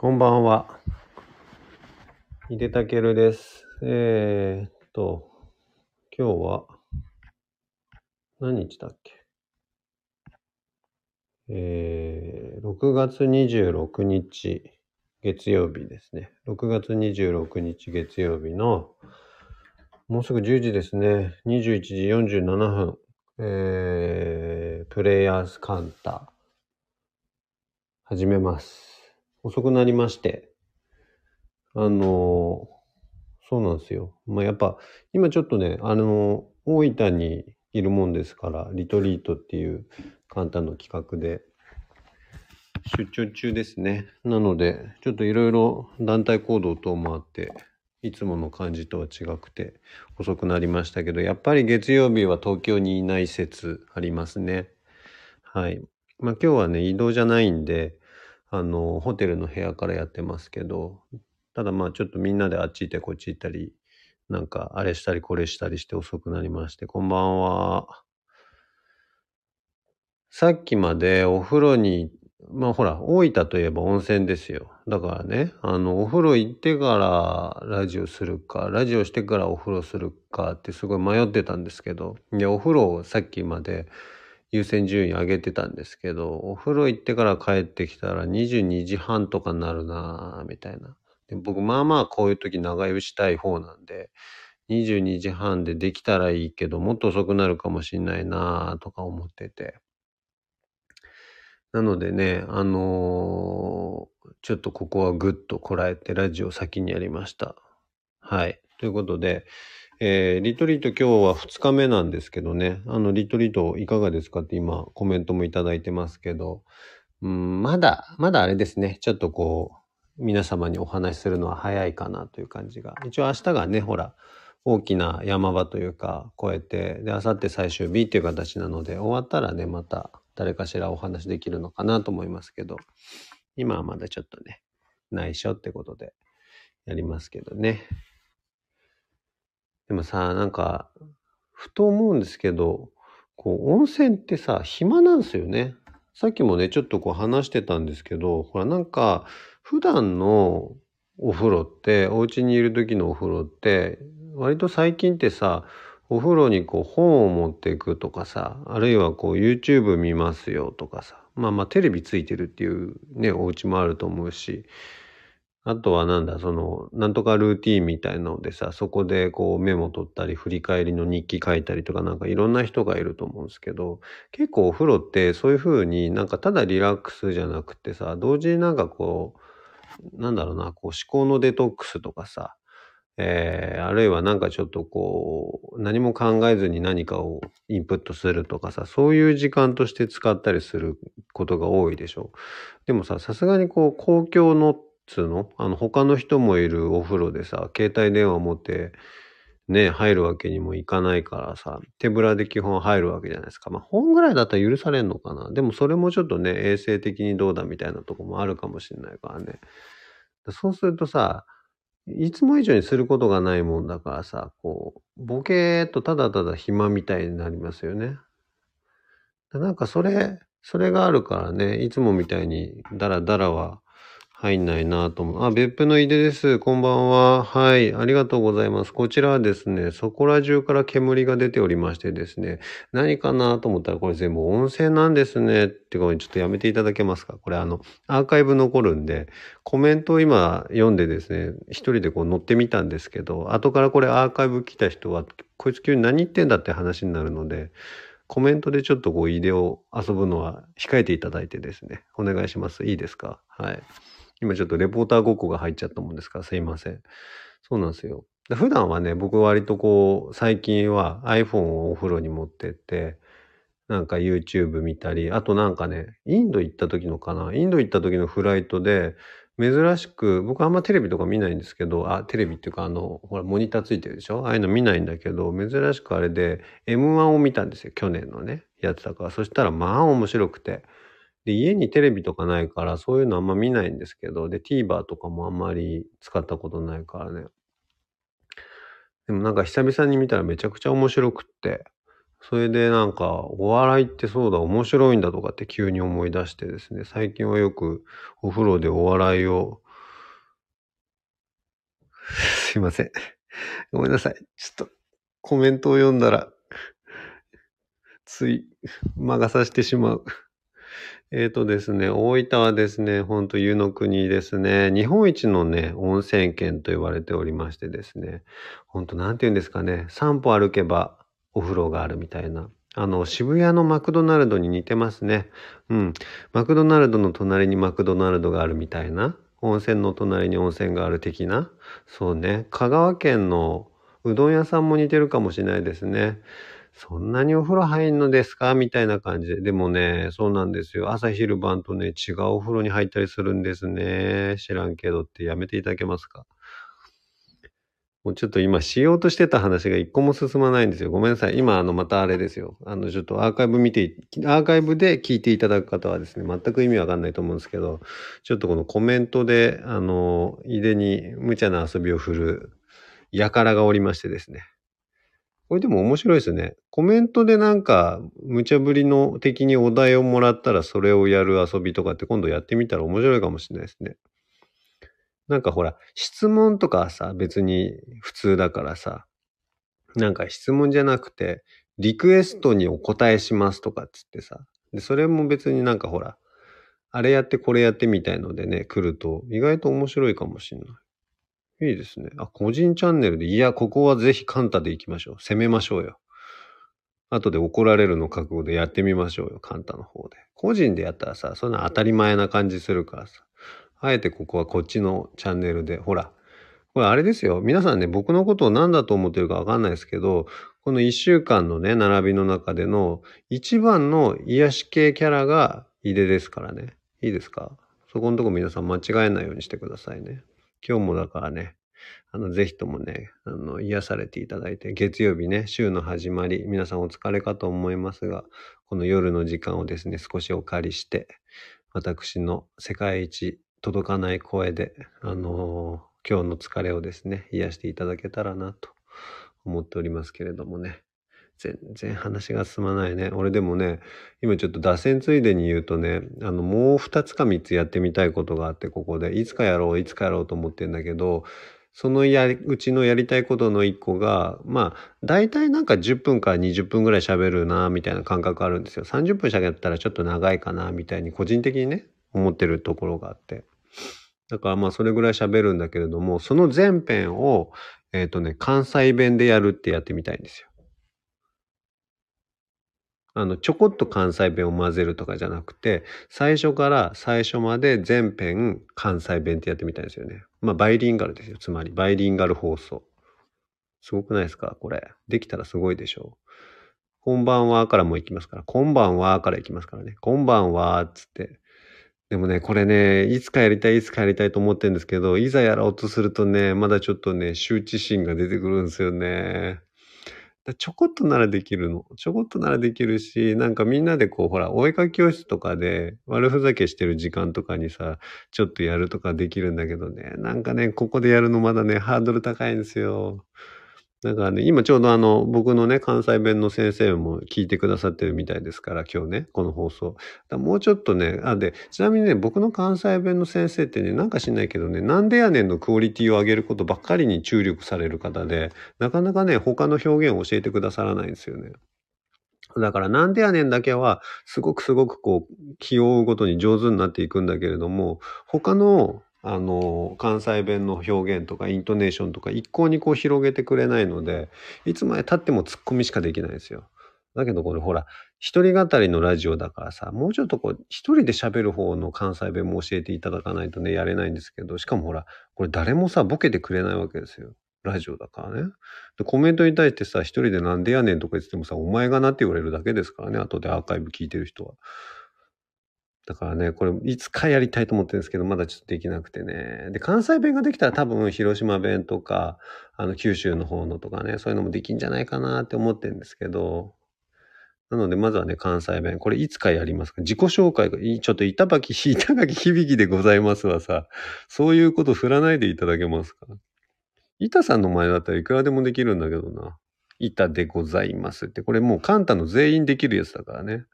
こんばんは。井出たけるです。えー、っと、今日は、何日だっけ？えー、6月26日月曜日ですね。6月26日月曜日の、もうすぐ10時ですね。21時47分。えー、プレイヤーズカウンター。始めます。遅くなりまして。あのそうなんですよ。まあ、やっぱ、今ちょっとね、あの大分にいるもんですから、リトリートっていう簡単の企画で、出張中ですね。なので、ちょっといろいろ団体行動等もあって、いつもの感じとは違くて遅くなりましたけど、やっぱり月曜日は東京にいない説ありますね。はい。まあ今日はね、移動じゃないんで、あの、ホテルの部屋からやってますけど、ただまあちょっとみんなであっち行ってこっち行ったり、なんかあれしたりこれしたりして遅くなりまして、こんばんは。さっきまでお風呂に、まあほら、大分といえば温泉ですよ。だからね、あの、お風呂行ってからラジオするか、ラジオしてからお風呂するかってすごい迷ってたんですけど、で、お風呂をさっきまで優先順位上げてたんですけど、お風呂行ってから帰ってきたら22時半とかになるなぁ、みたいな。で僕、まあまあこういう時長居したい方なんで、22時半でできたらいいけど、もっと遅くなるかもしんないなぁ、とか思ってて。なのでね、あのーちょっとここはぐっとこらえてラジオ先にやりました。はい。ということで、えーリトリート今日は2日目なんですけどね、あの、リトリートいかがですかって今コメントもいただいてますけど、うん、まだ、まだあれですね、ちょっとこう、皆様にお話しするのは早いかなという感じが。一応明日がね、ほら、大きな山場というか、超えて、で、明後日最終日っていう形なので、終わったらね、また誰かしらお話できるのかなと思いますけど、今はまだちょっとね、内緒ってことでやりますけどね。でもさ、なんか、ふと思うんですけど、こう、温泉ってさ、暇なんですよね。さっきもね、ちょっとこう話してたんですけど、ほら、なんか、普段のお風呂って、お家にいる時のお風呂って、割と最近ってさ、お風呂にこう本を持っていくとかさ、あるいはこう YouTube 見ますよとかさ、まあまあテレビついてるっていうね、お家もあると思うし、あとはなんだ、その、なんとかルーティーンみたいなのでさ、そこでこうメモ取ったり、振り返りの日記書いたりとかなんかいろんな人がいると思うんですけど、結構お風呂ってそういう風になんかただリラックスじゃなくてさ、同時になんかこう、なんだろうな、こう思考のデトックスとかさ、えーあるいはなんかちょっとこう、何も考えずに何かをインプットするとかさ、そういう時間として使ったりすることが多いでしょ。でもさ、さすがにこう、公共のつうの？あの、他の人もいるお風呂でさ、携帯電話持って、ね、入るわけにもいかないからさ、手ぶらで基本入るわけじゃないですか。まあ、本ぐらいだったら許されんのかな。でもそれもちょっとね、衛生的にどうだみたいなとこもあるかもしれないからね。そうするとさ、いつも以上にすることがないもんだからさ、こう、ボケーっとただただ暇みたいになりますよね。なんかそれ、それがあるからね、いつもみたいにダラダラは入んないなと思う。あ、別府の井出です。こんばんは。はい。ありがとうございます。こちらはですね、そこら中から煙が出ておりましてですね、何かなと思ったらこれ全部温泉なんですね。ってことにちょっとやめていただけますか？これあの、アーカイブ残るんで、コメントを今読んでですね、一人でこう乗ってみたんですけど、後からこれアーカイブ来た人は、こいつ急に何言ってんだって話になるので、コメントでちょっとこう、イデを遊ぶのは控えていただいてですね、お願いします。いいですか？はい。今ちょっとレポーターごっこが入っちゃったもんですから、すいません。そうなんですよ。普段はね、僕割とこう、最近は iPhone をお風呂に持ってって、なんか YouTube 見たり、あとなんかね、インド行った時のかな、インド行った時のフライトで、珍しく、僕あんまテレビとか見ないんですけど、あ、テレビっていうかあの、ほら、モニターついてるでしょ？ああいうの見ないんだけど、珍しくあれで M1 を見たんですよ。去年のね、やつだから。そしたらまあ面白くて。で、家にテレビとかないから、そういうのあんま見ないんですけど、で、TVer とかもあんまり使ったことないからね。でもなんか久々に見たらめちゃくちゃ面白くって、それでなんか、お笑いってそうだ、面白いんだとかって急に思い出してですね、最近はよくお風呂でお笑いを すいません。ごめんなさい。ちょっと、コメントを読んだら、つい、魔が差してしまう。えっ、ー、とですね、大分はですね、ほんと湯の国ですね、日本一のね、温泉県と言われておりましてですね、ほんとなんて言うんですかね、散歩歩けばお風呂があるみたいな。あの、渋谷のマクドナルドに似てますね。うん。マクドナルドの隣にマクドナルドがあるみたいな。温泉の隣に温泉がある的な。そうね。香川県のうどん屋さんも似てるかもしれないですね。そんなにお風呂入んのですか？みたいな感じで。でもね、そうなんですよ。朝昼晩とね、違うお風呂に入ったりするんですね。知らんけどってやめていただけますか？もうちょっと今しようとしてた話が一個も進まないんですよ。ごめんなさい。今、あの、またあれですよ。あの、ちょっとアーカイブ見て、アーカイブで聞いていただく方はですね、全く意味わかんないと思うんですけど、ちょっとこのコメントで、あの、井出に無茶な遊びを振る、やからがおりましてですね。これでも面白いですね。コメントでなんか、無茶ぶりの的にお題をもらったらそれをやる遊びとかって今度やってみたら面白いかもしれないですね。なんかほら、質問とかさ、別に普通だからさ、なんか質問じゃなくて、リクエストにお答えしますとかっつってさ、で、それも別になんかほら、あれやってこれやってみたいのでね、来ると意外と面白いかもしんない。いいですね。あ、個人チャンネルで、いや、ここはぜひカンタで行きましょう。攻めましょうよ。後で怒られるの覚悟でやってみましょうよ。カンタの方で。個人でやったらさ、そんな当たり前な感じするからさ。あえてここはこっちのチャンネルで、ほら。これあれですよ。皆さんね、僕のことを何だと思ってるかわかんないですけど、この一週間のね、並びの中での一番の癒し系キャラが井出ですからね。いいですか？そこのとこ皆さん間違えないようにしてくださいね。今日もだからね、あの、ぜひともね、あの、癒されていただいて、月曜日ね、週の始まり、皆さんお疲れかと思いますが、この夜の時間をですね、少しお借りして、私の世界一届かない声で、あのー、今日の疲れをですね、癒していただけたらなと思っておりますけれどもね。全然話が進まないね。俺でもね、今ちょっと脱線ついでに言うとね、あの、もう2つか3つやってみたいことがあって、ここで。いつかやろう、いつかやろうと思ってんだけど、そのやり、うちのやりたいことの1個が、まあ、大体なんか10分から20分ぐらい喋るな、みたいな感覚あるんですよ。30分喋ったらちょっと長いかな、みたいに個人的にね、思ってるところがあって。だからまあそれぐらい喋るんだけれども、その前編を、えっ、ー、とね、関西弁でやるってやってみたいんですよ。あの、ちょこっと関西弁を混ぜるとかじゃなくて、最初から最初まで全編関西弁ってやってみたいですよね。まあ、バイリンガルですよ。つまり、バイリンガル放送。すごくないですか？これ。できたらすごいでしょう。こんばんはからも行きますから。こんばんはから行きますからね。こんばんはっつって。でもね、これね、いつかやりたい、いつかやりたいと思ってるんですけど、いざやろうとするとね、まだちょっとね、羞恥心が出てくるんですよね。ちょこっとならできるの。ちょこっとならできるし、なんかみんなでこう、ほら、お絵かき教室とかで悪ふざけしてる時間とかにさ、ちょっとやるとかできるんだけどね、なんかね、ここでやるのまだね、ハードル高いんですよ。だからね、今ちょうどあの、僕のね、関西弁の先生も聞いてくださってるみたいですから、今日ね、この放送。もうちょっとね、あ、で、ちなみにね、僕の関西弁の先生ってね、なんか知んないけどね、なんでやねんのクオリティを上げることばっかりに注力される方で、なかなかね、他の表現を教えてくださらないんですよね。だからなんでやねんだけは、すごくすごくこう、気を追うごとに上手になっていくんだけれども、他のあの、関西弁の表現とかイントネーションとか一向にこう広げてくれないので、いつまで経ってもツッコミしかできないですよ。だけどこれほら、一人語りのラジオだからさ、もうちょっとこう、一人で喋る方の関西弁も教えていただかないとね、やれないんですけど、しかもほら、これ誰もさ、ボケてくれないわけですよ。ラジオだからね。で、コメントに対してさ、一人でなんでやねんとか言ってもさ、お前がなって言われるだけですからね、後でアーカイブ聞いてる人は。だからね、これいつかやりたいと思ってるんですけど、まだちょっとできなくてね。で、関西弁ができたら多分広島弁とか、あの、九州の方のとかね、そういうのもできんじゃないかなって思ってるんですけど、なので、まずはね、関西弁。これいつかやりますか？自己紹介が、ちょっと板垣、板垣響きでございますわさ、そういうこと振らないでいただけますか？板さんの前だったらいくらでもできるんだけどな。板でございますって。これもうカンタの全員できるやつだからね。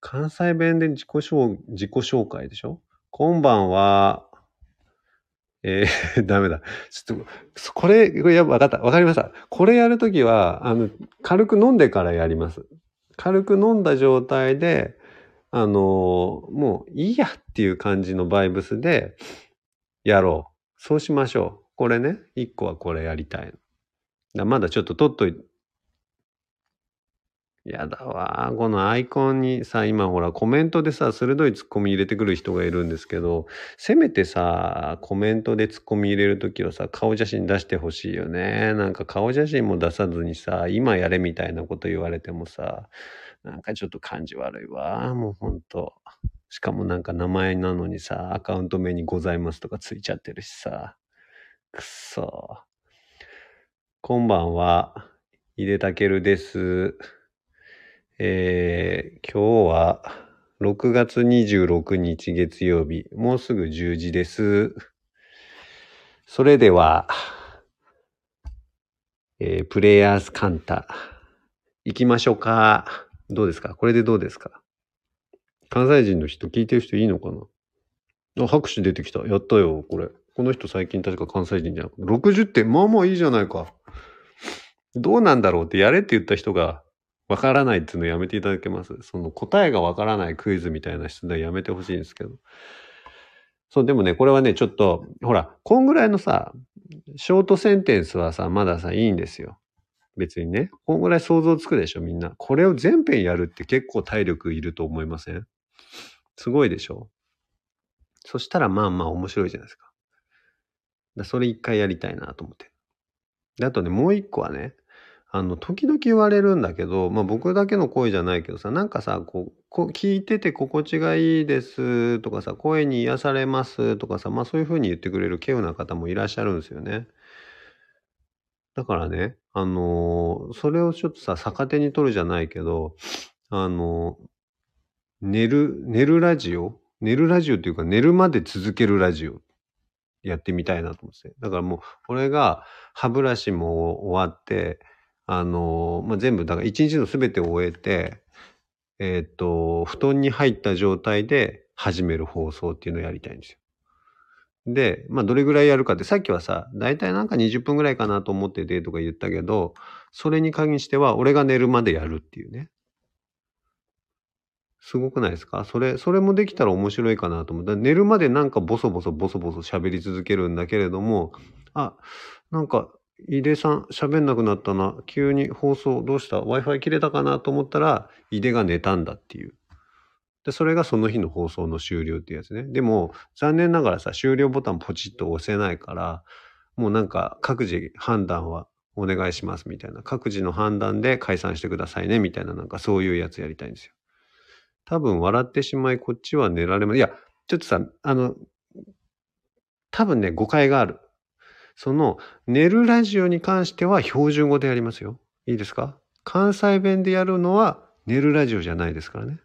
関西弁で自己紹自己紹介でしょ？こんばんは。えー、ダメだ。ちょっと、これ、これや、わかった。わかりました。これやるときは、あの、軽く飲んでからやります。軽く飲んだ状態で、あのもういいやっていう感じのバイブスでやろう。そうしましょう。これね、一個はこれやりたい。だまだちょっと取っとい。やだわ。このアイコンにさ、今ほらコメントでさ、鋭いツッコミ入れてくる人がいるんですけど、せめてさ、コメントでツッコミ入れるときはさ、顔写真出してほしいよね。なんか顔写真も出さずにさ、今やれみたいなこと言われてもさ、なんかちょっと感じ悪いわ。もうほんと。しかもなんか名前なのにさ、アカウント名にございますとかついちゃってるしさ。くっそ。こんばんは。井出たけるです。えー、今日は6月26日月曜日。もうすぐ10時です。それでは、えー、プレイヤースカンタ、行きましょうか。どうですか？これでどうですか？関西人の人聞いてる人いいのかな？あ、拍手出てきた。やったよ、これ。この人最近確か関西人じゃなくて。60点、まあまあいいじゃないか。どうなんだろうってやれって言った人がわからないっていうのやめていただけます？その答えがわからないクイズみたいな質問やめてほしいんですけど。そう、でもね、これはね、ちょっと、ほら、こんぐらいのさ、ショートセンテンスはさ、まださ、いいんですよ。別にね、こんぐらい想像つくでしょ、みんな。これを全編やるって結構体力いると思いません？すごいでしょ？そしたらまあまあ面白いじゃないですか。だそれ一回やりたいなと思って。で、あとね、もう一個はね、あの、時々言われるんだけど、まあ僕だけの声じゃないけどさ、なんかさ、こう、こ聞いてて心地がいいですとかさ、声に癒されますとかさ、まあそういうふうに言ってくれる稀有な方もいらっしゃるんですよね。だからね、あのーそれをちょっとさ、逆手に取るじゃないけど、あのー寝る、寝るラジオ寝るラジオっていうか、寝るまで続けるラジオやってみたいなと思って。だからもう、俺が歯ブラシも終わって、あのまあ、全部、だから一日の全てを終えて、えっ、と、布団に入った状態で始める放送っていうのをやりたいんですよ。で、まあ、どれぐらいやるかって、さっきはさ、だいたいなんか20分ぐらいかなと思っててとか言ったけど、それに限しては、俺が寝るまでやるっていうね。すごくないですか？それ、それもできたら面白いかなと思った。寝るまでなんかボソボソボソボソ喋り続けるんだけれども、あ、なんか、井出さん喋んなくなったな。急に放送どうした ?Wi-Fi 切れたかなと思ったら、井出が寝たんだっていう。で、それがその日の放送の終了っていうやつね。でも、残念ながらさ、終了ボタンポチッと押せないから、もうなんか各自判断はお願いしますみたいな。各自の判断で解散してくださいねみたいななんかそういうやつやりたいんですよ。多分笑ってしまいこっちは寝られます。いや、ちょっとさ、あの、多分ね、誤解がある。その、寝るラジオに関しては標準語でやりますよ。いいですか？関西弁でやるのは寝るラジオじゃないですからね。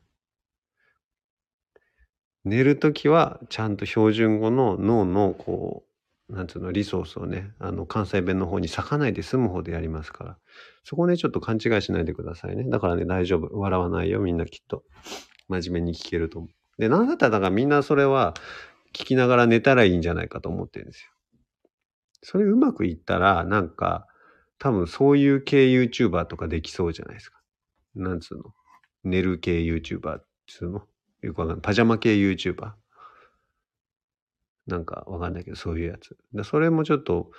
寝るときはちゃんと標準語の脳のこう、なんつうの、リソースをね、あの、関西弁の方に咲かないで済む方でやりますから。そこね、ちょっと勘違いしないでくださいね。だからね、大丈夫。笑わないよ、みんなきっと。真面目に聞けると思う。で、なんだったら、だからみんなそれは聞きながら寝たらいいんじゃないかと思ってるんですよ。それうまくいったら、なんか、多分そういう系 YouTuber とかできそうじゃないですか。なんつうの？寝る系 YouTuber っつうの？よくわかんない。パジャマ系 YouTuber？なんかわかんないけど、そういうやつ。でそれもちょっと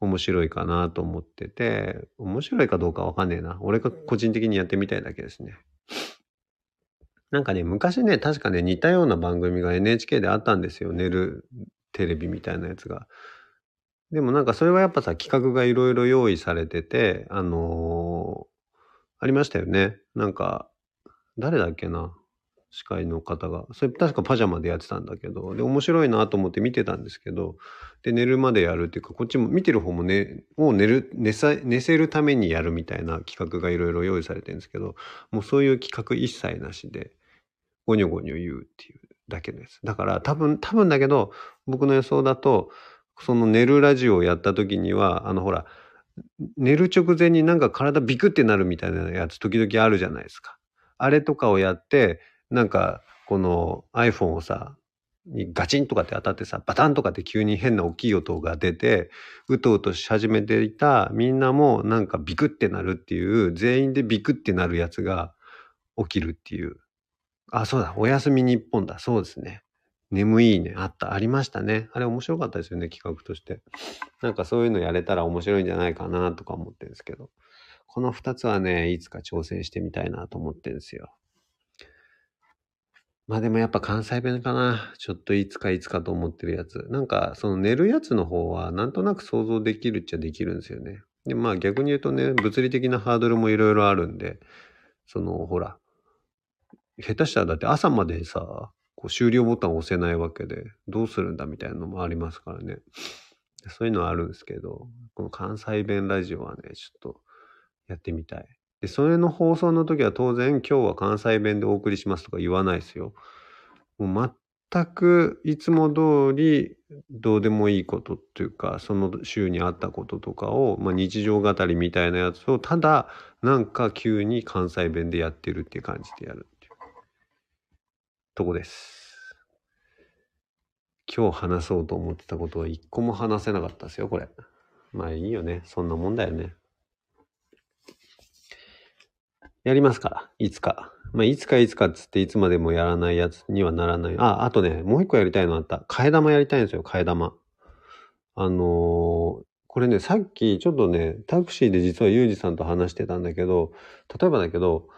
面白いかなと思ってて、面白いかどうかわかんねえな。俺が個人的にやってみたいだけですね。なんかね、昔ね、確かね、似たような番組が NHK であったんですよ。寝るテレビみたいなやつが。でもなんかそれはやっぱさ、企画がいろいろ用意されてて、あのーありましたよね。なんか、誰だっけな？司会の方が。それ確かパジャマでやってたんだけど、で、面白いなと思って見てたんですけど、で、寝るまでやるっていうか、こっちも見てる方もね、もう寝る、寝さ、寝せるためにやるみたいな企画がいろいろ用意されてるんですけど、もうそういう企画一切なしで、ゴニョゴニョ言うっていうだけです。だから多分、多分だけど、僕の予想だと、その寝るラジオをやった時には、あのほら、寝る直前になんか体ビクってなるみたいなやつ時々あるじゃないですか。あれとかをやって、なんかこの iPhone をさ、にガチンとかって当たってさ、バタンとかって急に変な大きい音が出て、うとうとし始めていたみんなもなんかビクってなるっていう、全員でビクってなるやつが起きるっていう。あ、そうだ、おやすみ日本だ。そうですね。眠いね。あった。ありましたね。あれ面白かったですよね、企画として。なんかそういうのやれたら面白いんじゃないかなとか思ってるんですけど。この二つはね、いつか挑戦してみたいなと思ってるんですよ。まあでもやっぱ関西弁かな。ちょっといつかいつかと思ってるやつ。なんかその寝るやつの方はなんとなく想像できるっちゃできるんですよね。でまあ逆に言うとね、物理的なハードルもいろいろあるんで、そのほら、下手したらだって朝までさ、こう終了ボタンを押せないわけで、どうするんだみたいなのもありますからね。そういうのはあるんですけど、この関西弁ラジオはね、ちょっとやってみたい。で、それの放送の時は当然今日は関西弁でお送りしますとか言わないですよ。もう全くいつも通りどうでもいいことっていうか、その週にあったこととかを、まあ、日常語りみたいなやつをただなんか急に関西弁でやってるっていう感じでやるとこです。今日話そうと思ってたことは一個も話せなかったですよ、これ。まあいいよね。そんなもんだよね。やりますから、いつか。まあ、いつかいつかっつっていつまでもやらないやつにはならない。あ、あとね、もう一個やりたいのあった。替え玉やりたいんですよ、替え玉。あのー、これね、さっきちょっとね、タクシーで実はユージさんと話してたんだけど、例えばだけど、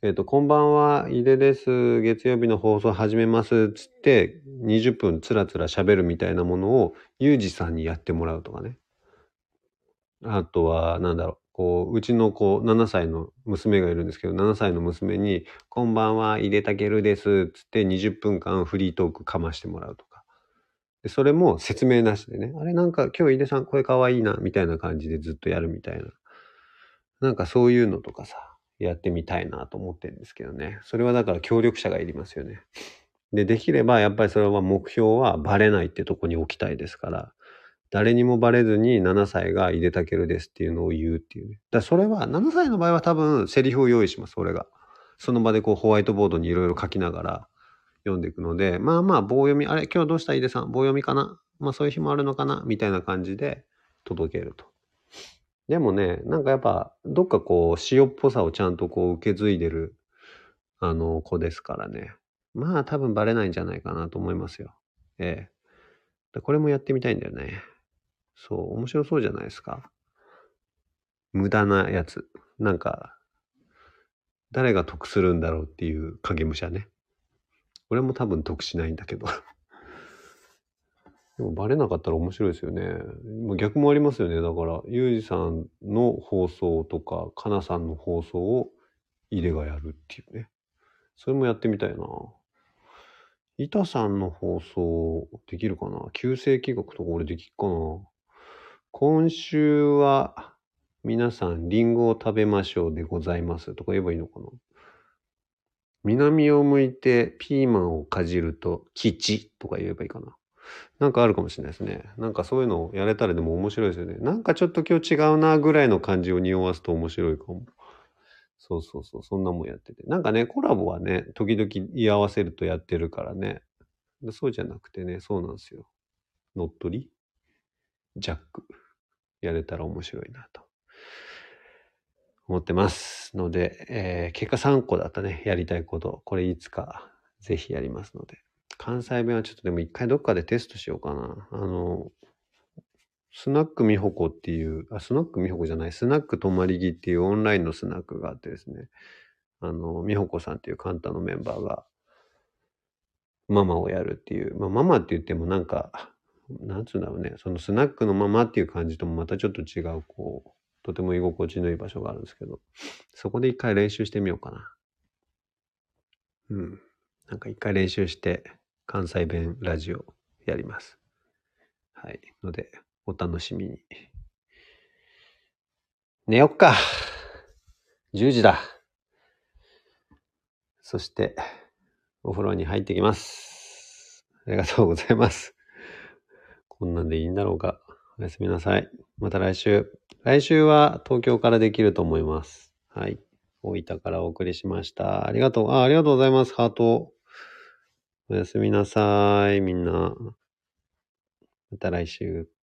えっ、ー、と、こんばんは、井出です。月曜日の放送始めます。つって、20分つらつら喋るみたいなものを、ユージさんにやってもらうとかね。あとは、なんだろう。こう、うちの子、7歳の娘がいるんですけど、7歳の娘に、こんばんは、井出たけるです。つって20分間フリートークかましてもらうとか。でそれも説明なしでね、あれなんか今日井出さん声かわいいな、みたいな感じでずっとやるみたいな。なんかそういうのとかさ、やってみたいなと思ってるんですけどね。それはだから協力者がいりますよね。で、できればやっぱりそれは目標はバレないってとこに置きたいですから、誰にもバレずに7歳が井出たけるですっていうのを言うっていうね。だそれは、7歳の場合は多分セリフを用意します、俺が。その場でこうホワイトボードにいろいろ書きながら読んでいくので、まあまあ棒読み、あれ今日どうした井出さん棒読みかな？まあそういう日もあるのかな？みたいな感じで届けると。でもね、なんかやっぱどっかこう塩っぽさをちゃんとこう受け継いでるあの子ですからね。まあ多分バレないんじゃないかなと思いますよ。ええ。これもやってみたいんだよね。そう、面白そうじゃないですか。無駄なやつ。なんか、誰が得するんだろうっていう影武者ね。俺も多分得しないんだけど。でもバレなかったら面白いですよね。逆もありますよね。だから、ユージさんの放送とか、かなさんの放送を入れがやるっていうね。それもやってみたいな。板さんの放送できるかな？旧世紀学とか俺できっかな今週は皆さんリンゴを食べましょうでございますとか言えばいいのかな南を向いてピーマンをかじると吉とか言えばいいかななんかあるかもしれないですね。なんかそういうのをやれたらでも面白いですよね。なんかちょっと今日違うなぐらいの感じを匂わすと面白いかも。そうそうそう、そんなもんやってて。なんかね、コラボはね、時々居合わせるとやってるからね。そうじゃなくてね、そうなんですよ。乗っ取り？ジャック。やれたら面白いなと思ってますので、えー、結果3個だったね、やりたいこと。これいつかぜひやりますので。関西弁はちょっとでも一回どっかでテストしようかな。あの、スナックみほこっていう、あ、スナックみほこじゃない、スナック泊まり木っていうオンラインのスナックがあってですね、あの、みほこさんっていうカンタのメンバーが、ママをやるっていう、まあ、ママって言ってもなんか、なんつうんだろうね、そのスナックのままっていう感じともまたちょっと違う、こう、とても居心地のいい場所があるんですけど、そこで一回練習してみようかな。うん。なんか一回練習して、関西弁ラジオやります。はい。ので、お楽しみに。寝よっか。10時だ。そして、お風呂に入ってきます。ありがとうございます。こんなんでいいんだろうか。おやすみなさい。また来週。来週は東京からできると思います。はい。大分からお送りしました。ありがとう。あ、ありがとうございます。ハート。おやすみなさい、みんな。また来週。